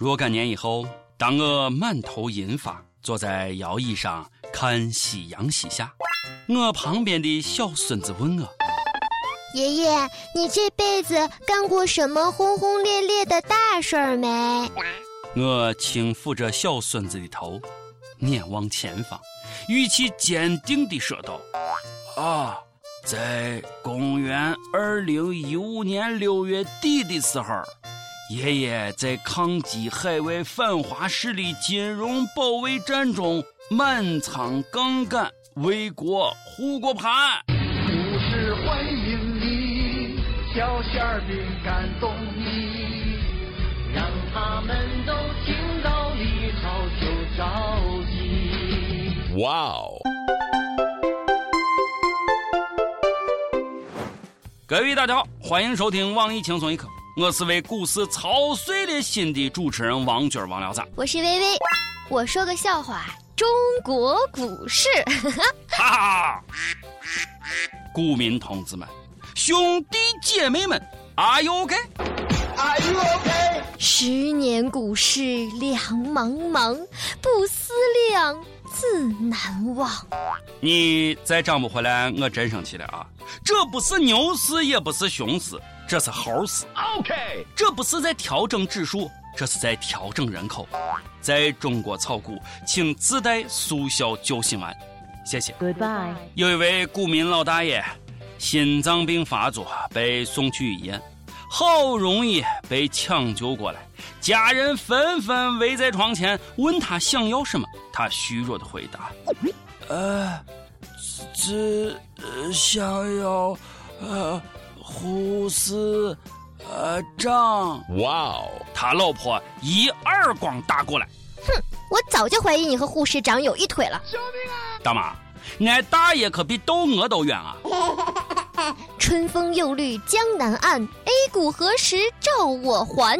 若干年以后，当我满头银发，坐在摇椅上看夕阳西下，我旁边的小孙子问我：“爷爷，你这辈子干过什么轰轰烈烈的大事儿没？”我轻抚着小孙子的头，眼望前方，语气坚定地说道：“啊，在公元二零一五年六月底的时候。”爷爷在抗击海外反华势力金融保卫战中满仓杠杆，为国护国盘。故事欢迎你，小馅饼感动你，让他们都听到离巢就着急。哇哦！各位大家好，欢迎收听网易轻松一刻。我是为股市操碎了心的主持人王军王聊子，我是微微。我说个笑话：中国股市，哈哈！股民同志们、兄弟姐妹们，Are you OK？Are you OK？十年股市两茫茫，不思量，自难忘。你再涨不回来，我真生气了啊！这不是牛市，也不是熊市。这是猴市，OK，这不是在调整指数，这是在调整人口。在中国炒股，请自带速效救心丸，谢谢。Goodbye。有一位股民老大爷，心脏病发作，被送去医院，好容易被抢救过来，家人纷纷围在床前问他想要什么，他虚弱的回答：“呃，只想要，呃。”护士，呃，长，哇哦！他老婆一耳光打过来，哼！我早就怀疑你和护士长有一腿了。救命啊！大妈，俺大爷可比窦娥都远啊！春风又绿江南岸，A 股何时照我还？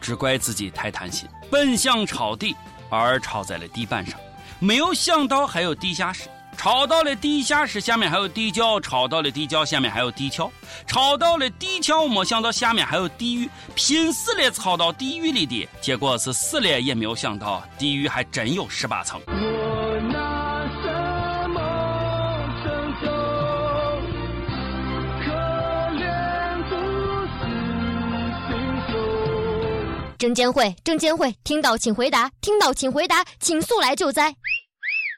只怪自己太贪心，本想抄底，而抄在了地板上，没有想到还有地下室。抄到了地下室，下面还有地窖；抄到了地窖，下面还有地壳；抄到了地壳，没想到下面还有地狱。拼死了抄到地狱里的，结果是死了也没有想到地狱还真有十八层。证监会，证监会，听到请回答，听到请回答，请速来救灾。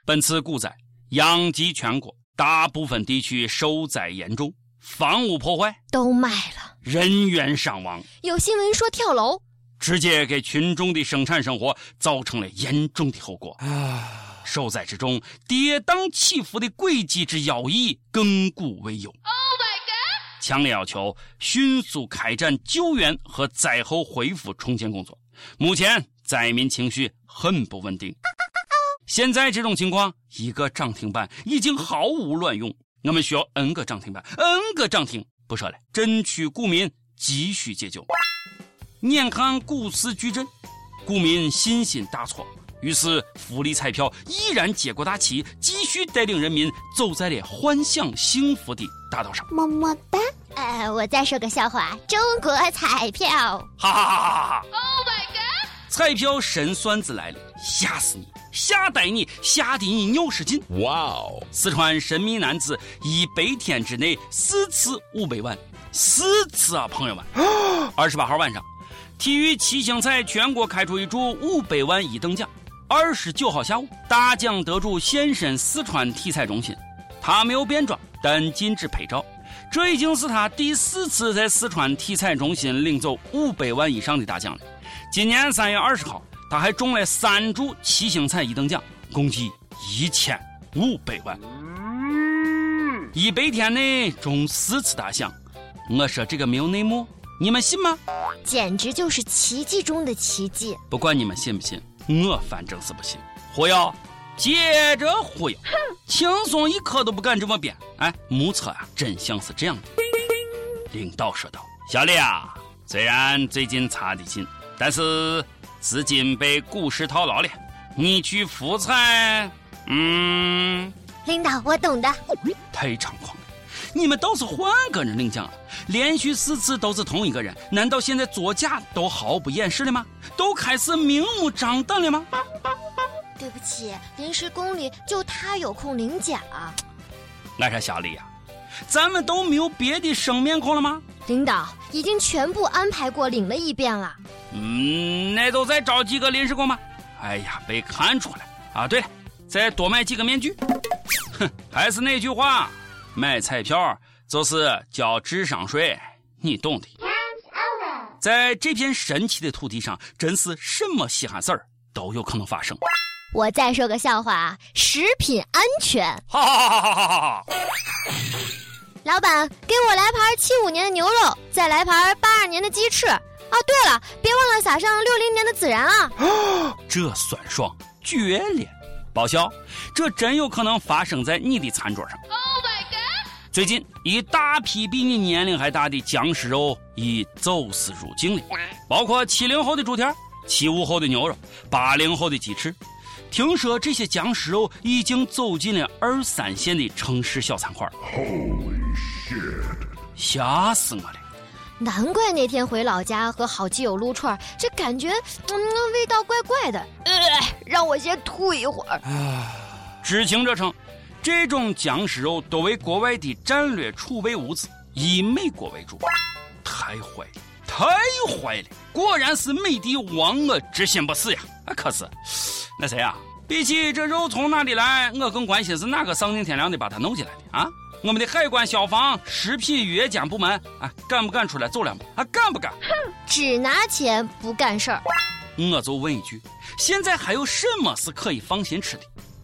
本次股灾。殃及全国，大部分地区受灾严重，房屋破坏都卖了，人员伤亡。有新闻说跳楼，直接给群众的生产生活造成了严重的后果。啊！受灾之中，跌宕起伏的轨迹之妖异，亘古未有。Oh my god！强烈要求迅速开展救援和灾后恢复重建工作。目前灾民情绪很不稳定。现在这种情况，一个涨停板已经毫无卵用。我们需要 N 个涨停板，N 个涨停。不说了，争取股民急需解救。眼看股市巨震，股民信心大挫，于是福利彩票依然接过大旗，继续带领人民走在了幻想幸福的大道上。么么哒。呃，我再说个笑话：中国彩票，哈哈哈哈哈哈！Oh my god！彩票神算子来了，吓死你！吓呆你，吓得你尿失禁！哇哦！四川神秘男子一百天之内四次五百万，四次啊，朋友们！二十八号晚上，体育七星彩全国开出一注五百万一等奖。二十九号下午，大奖得主现身四川体彩中心，他没有变装，但禁止拍照。这已经是他第四次在四川体彩中心领走五百万以上的大奖了。今年三月二十号。他还中了三注七星彩一等奖，共计一千五百万。一百天内中四次大奖，我说这个没有内幕，你们信吗？简直就是奇迹中的奇迹！不管你们信不信，我反正是不信。忽悠，接着忽悠，轻松一刻都不敢这么编。哎，目测啊，真相是这样的。领导说道：“小李啊，虽然最近查的紧，但是……”资金被股市套牢了，你去福彩，嗯，领导，我懂的。太猖狂了！你们倒是换个人领奖啊！连续四次都是同一个人，难道现在作假都毫不掩饰了吗？都开始明目张胆了吗？对不起，临时工里就他有空领奖。俺说小李呀，咱们都没有别的生面孔了吗？领导已经全部安排过，领了一遍了。嗯，那都再找几个临时工吧？哎呀，被看出来啊！对了，再多买几个面具。哼，还是那句话，买彩票就是交智商税，你懂的。在这片神奇的土地上，真是什么稀罕事儿都有可能发生。我再说个笑话，食品安全。哈哈哈哈哈哈！老板，给我来盘七五年的牛肉，再来盘八二年的鸡翅。哦，对了，别忘了撒上六零年的孜然啊！这酸爽绝了，报销！这真有可能发生在你的餐桌上。Oh my god！最近，一大批比你年龄还大的僵尸肉已走私入境了，包括七零后的猪蹄七五后的牛肉，八零后的鸡翅。听说这些僵尸肉已经走进了二三线的城市小餐馆。Holy！吓死我了！难怪那天回老家和好基友撸串，这感觉嗯味道怪怪的。呃，让我先吐一会儿。知情者称，这种僵尸肉多为国外的战略储备物资，以美国为主。太坏了，太坏了！果然是美帝亡我之心不死呀！啊，可是。那谁啊？比起这肉从哪里来，我更关心是哪个丧尽天良的把它弄进来的啊？我们的海关、消防、食品药监部门啊，敢不敢出来走两步？啊，敢不敢？哼，只拿钱不干事儿。我就问一句：现在还有什么是可以放心吃的？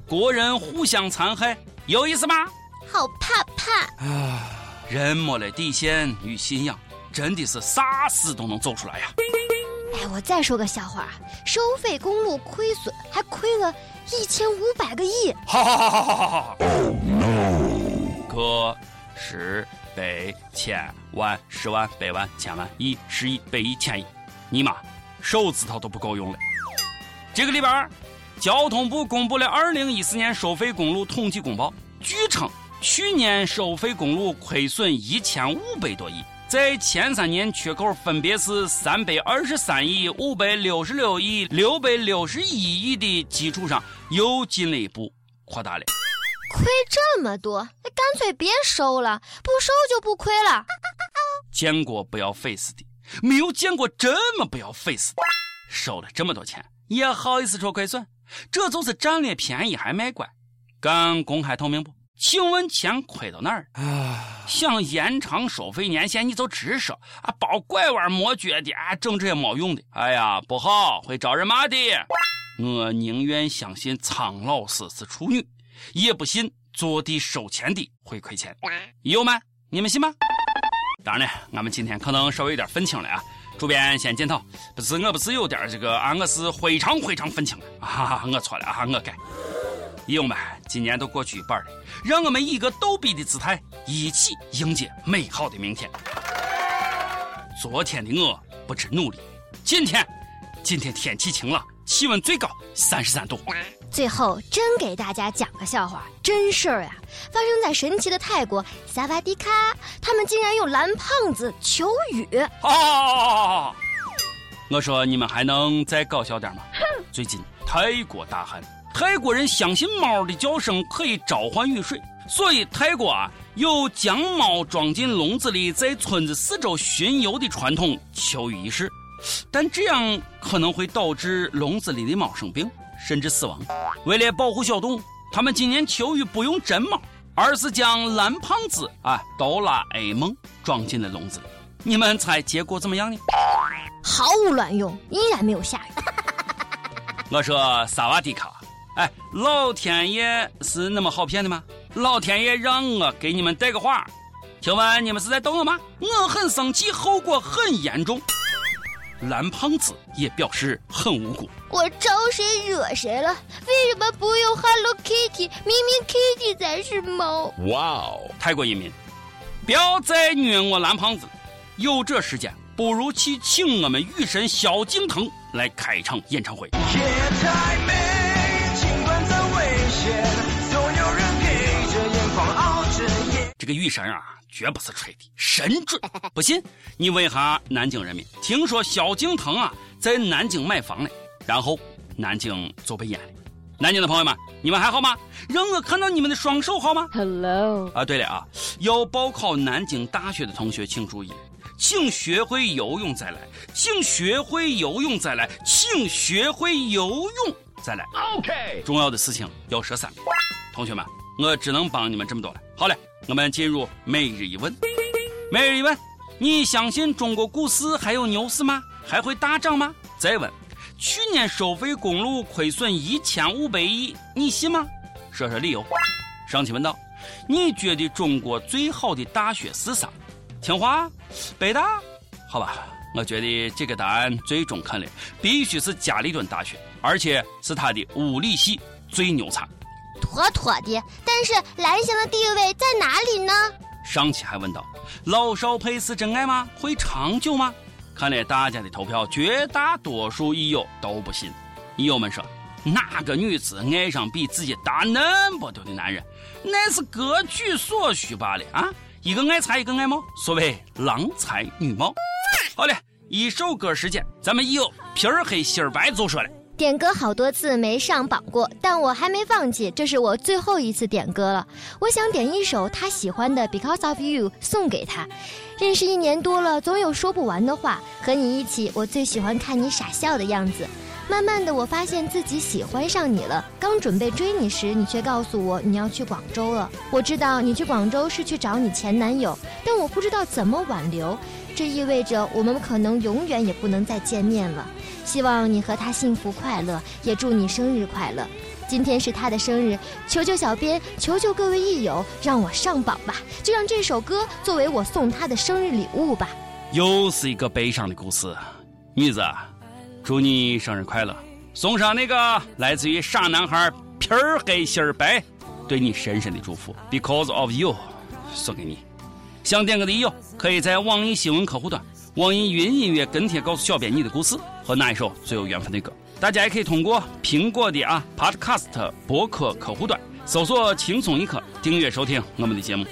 国人互相残害，有意思吗？好怕怕啊！人没了底线与信仰，真的是啥事都能走出来呀。哎，我再说个笑话啊，收费公路亏损，还亏了一千五百个亿。哈哈哈哈哈哈！Oh no！个十百千万十万百万千万亿十亿百亿千亿，尼玛，手指头都不够用了。这个礼拜，交通部公布了二零一四年收费公路统计公报，据称去年收费公路亏损一千五百多亿。在前三年缺口分别是三百二十三亿、五百六十六亿、六百六十一亿的基础上，又进了一步扩大了。亏这么多，那干脆别收了，不收就不亏了。见过不要 face 的，没有见过这么不要 face 的。收了这么多钱，也好意思说亏损？这就是占了便宜还卖乖，敢公开透明不？请问钱亏到哪儿了？想延长收费年限，你就直说啊！包拐弯抹角的啊，整这些没用的。哎呀，不好，会招人骂的。我宁愿相信苍老师是处女，也不信坐地收钱的会亏钱。有吗？你们信吗？当然了，俺们今天可能稍微有点愤青了啊！主编先检讨，不是我不是有点这个啊，我是非常非常愤青了啊！我错了啊，我改。弟兄们，今年都过去一半了，让我们以一个逗比的姿态，一起迎接美好的明天。昨天的我不知努力，今天，今天天气晴朗，气温最高三十三度。最后，真给大家讲个笑话，真事儿呀，发生在神奇的泰国萨瓦迪卡，他们竟然用蓝胖子求雨。啊！我说你们还能再搞笑点吗？最近泰国大旱。泰国人相信猫的叫声可以召唤雨水，所以泰国啊有将猫装进笼子里，在村子四周巡游的传统求雨仪式。但这样可能会导致笼子里的猫生病，甚至死亡。为了保护小动物，他们今年求雨不用真猫，而是将蓝胖子啊哆啦 A 梦装进了笼子里。你们猜结果怎么样呢？毫无卵用，依然没有下雨。我说萨瓦迪卡。哎，老天爷是那么好骗的吗？老天爷让我给你们带个话，请问你们是在逗我吗？我很生气，后果很严重。蓝胖子也表示很无辜。我招谁惹谁了？为什么不用 Hello Kitty？明明 Kitty 才是猫。哇哦！泰国人民，不要再虐我蓝胖子了。有这时间，不如去请我们雨神萧敬腾来开场演唱会。这个雨神啊，绝不是吹的，神准。不信你问一下南京人民，听说萧敬腾啊在南京买房了，然后南京就被淹了。南京的朋友们，你们还好吗？让我看到你们的双手好吗？Hello。啊，对了啊，要报考南京大学的同学请注意，请学会游泳再来，请学会游泳再来，请学会游泳再来。OK。重要的事情要说三遍，同学们，我只能帮你们这么多了。好嘞。我们进入每日一问。每日一问：你相信中国股市还有牛市吗？还会大涨吗？再问：去年收费公路亏损一千五百亿，你信吗？说说理由。上期问道：你觉得中国最好的大学是啥？清华、北大？好吧，我觉得这个答案最中肯了，必须是加利敦大学，而且是他的物理系最牛叉。妥妥的，但是蓝翔的地位在哪里呢？上期还问到，老少配是真爱吗？会长久吗？看来大家的投票，绝大多数益友都不信。益友们说，哪个女子爱上比自己大那么多的男人，那是各取所需罢了啊！一个爱财，一个爱貌，所谓郎才女貌。好了，一首歌时间，咱们益友皮儿黑心儿白就说了。点歌好多次没上榜过，但我还没放弃，这是我最后一次点歌了。我想点一首他喜欢的《Because of You》送给他。认识一年多了，总有说不完的话。和你一起，我最喜欢看你傻笑的样子。慢慢的，我发现自己喜欢上你了。刚准备追你时，你却告诉我你要去广州了。我知道你去广州是去找你前男友，但我不知道怎么挽留。这意味着我们可能永远也不能再见面了。希望你和他幸福快乐，也祝你生日快乐。今天是他的生日，求求小编，求求各位益友，让我上榜吧！就让这首歌作为我送他的生日礼物吧。又是一个悲伤的故事，女子，祝你生日快乐！送上那个来自于傻男孩皮儿黑心儿白对你深深的祝福，Because of you，送给你。想点歌的益友，可以在网易新闻客户端。网易云音乐跟帖告诉小编你的故事和那一首最有缘分的歌。大家也可以通过苹果的啊 Podcast 博客客户端搜索“轻松一刻”订阅收听我们的节目。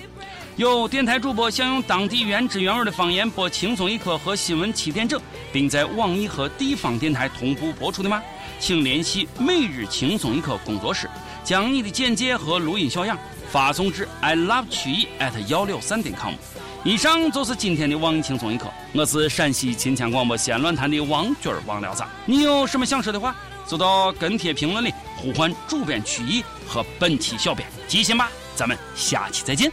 有电台主播想用当地原汁原味的方言播《轻松一刻》和新闻七点整，并在网易和地方电台同步播出的吗？请联系每日轻松一刻工作室，将你的简介和录音小样发送至 i love 曲艺 at 幺六三点 com。以上就是今天的网易轻松一刻，我是陕西秦腔广播西安论坛的王军王聊子。你有什么想说的话，就到跟帖评论里呼唤主编曲艺和本期小编，记心吧，咱们下期再见。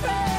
fail.